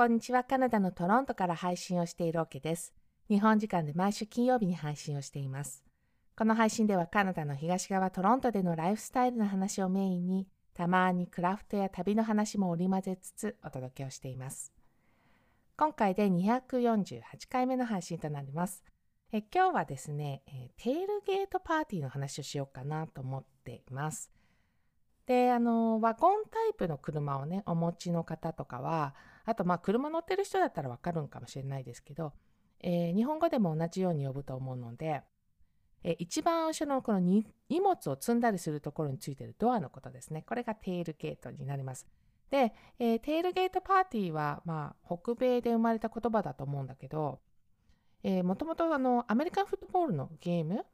こんにちは。カナダのトロントから配信をしているオケです。日本時間で毎週金曜日に配信をしています。この配信ではカナダの東側トロントでのライフスタイルの話をメインに、たまにクラフトや旅の話も織り交ぜつつお届けをしています。今回で248回目の配信となります。え今日はですね、えテールゲートパーティーの話をしようかなと思っています。で、あの、ワゴンタイプの車をね、お持ちの方とかは、あと、まあ、車乗ってる人だったらわかるんかもしれないですけど、えー、日本語でも同じように呼ぶと思うので、えー、一番後ろのこの荷物を積んだりするところについてるドアのことですね。これがテールゲートになります。で、えー、テールゲートパーティーは、まあ、北米で生まれた言葉だと思うんだけど、えー、もともとあのアメリカンフットボールのゲーム、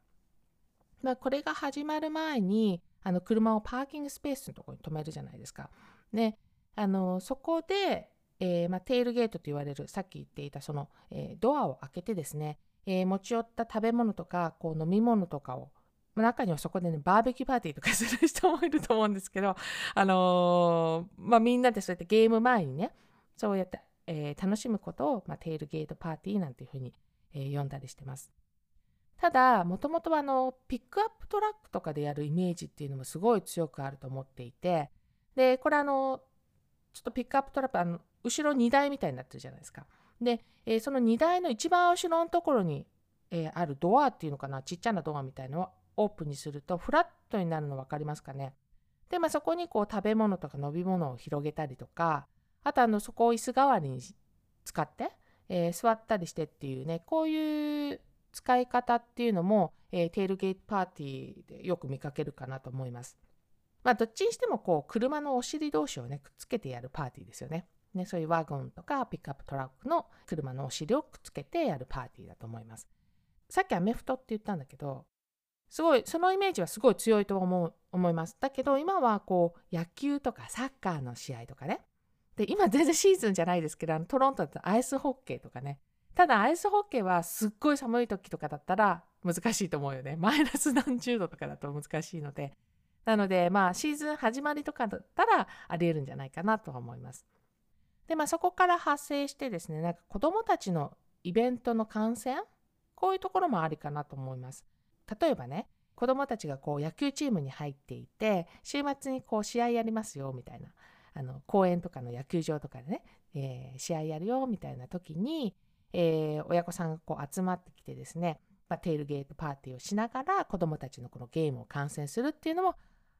まあ、これが始まる前にあの車をパーキングスペースのところに止めるじゃないですか。であのそこで、えー、ま、テールゲートと言われるさっき言っていたその、えー、ドアを開けてですね、えー、持ち寄った食べ物とかこう飲み物とかを中にはそこでねバーベキューパーティーとかする人もいると思うんですけど、あのま、みんなでそうやってゲーム前にねそうやって、え楽しむことを、ま、テールゲートパーティーなんていうふうに、え呼んだりしてます。ただもともとはあのピックアップトラックとかでやるイメージっていうのもすごい強くあると思っていてでこれあのちょっとピックアップトラックあの後ろ荷台みたいになってるじゃないですか。で、えー、その荷台の一番後ろのところに、えー、あるドアっていうのかなちっちゃなドアみたいのをオープンにするとフラットになるの分かりますかねで、まあ、そこにこう食べ物とか飲み物を広げたりとかあとあのそこを椅子代わりに使って、えー、座ったりしてっていうねこういう使い方っていうのも、えー、テールゲートパーティーでよく見かけるかなと思います。まあ、どっちにしてもこう車のお尻同士をねくっつけてやるパーティーですよね。ね、そういうワゴンとかピックアップトラックの車のお尻をくっつけてやるパーティーだと思います。さっきアメフトって言ったんだけど、すごい、そのイメージはすごい強いと思う思います。だけど今はこう野球とかサッカーの試合とかね。で、今全然シーズンじゃないですけど、あのトロントだとアイスホッケーとかね。ただアイスホッケーはすっごい寒い時とかだったら難しいと思うよね。マイナス何十度とかだと難しいので。なので、まあシーズン始まりとかだったらありえるんじゃないかなとは思います。で、まあ、そこから発生してですね、なんか子どもたちのイベントの観戦こういうところもありかなと思います。例えばね、子どもたちがこう野球チームに入っていて、週末にこう試合やりますよみたいな、あの公園とかの野球場とかでね、えー、試合やるよみたいな時に、えー、親御さんがこう集まってきてですね、まあ、テールゲートパーティーをしながら子どもたちのこのゲームを観戦するっていうのも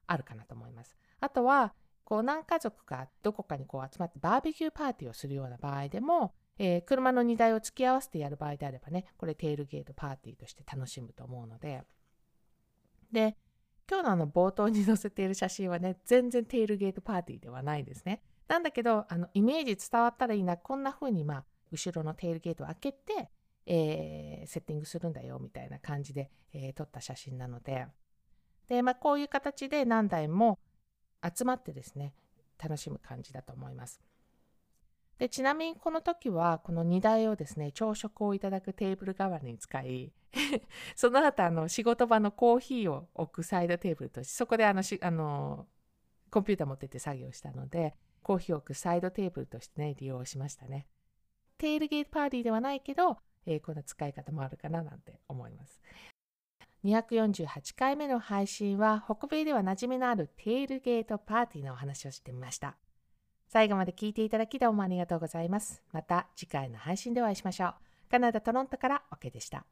あるかなと思います。あとはこう何家族かどこかにこう集まってバーベキューパーティーをするような場合でも、えー、車の荷台を付き合わせてやる場合であればね、これテールゲートパーティーとして楽しむと思うので、で、今日のあの冒頭に載せている写真はね、全然テールゲートパーティーではないですね。なんだけど、あのイメージ伝わったらいいな、こんな風にまあ、後ろのテールゲートを開けて、えー、セッティングするんだよみたいな感じで、えー、撮った写真なので、で、まあ、こういう形で何台も集まってですね楽しむ感じだと思います。でちなみにこの時はこの荷台をですね朝食をいただくテーブル代わりに使い その後あの仕事場のコーヒーを置くサイドテーブルとしてそこであのしあのコンピューター持ってって作業したのでコーヒーを置くサイドテーブルとしてね利用しましたね。テールゲートパーティーではないけど、えー、こんな使い方もあるかななんて思います。248回目の配信は北米では馴染みのあるテールゲートパーティーのお話をしてみました。最後まで聞いていただきどうもありがとうございます。また次回の配信でお会いしましょう。カナダ・トロントから OK でした。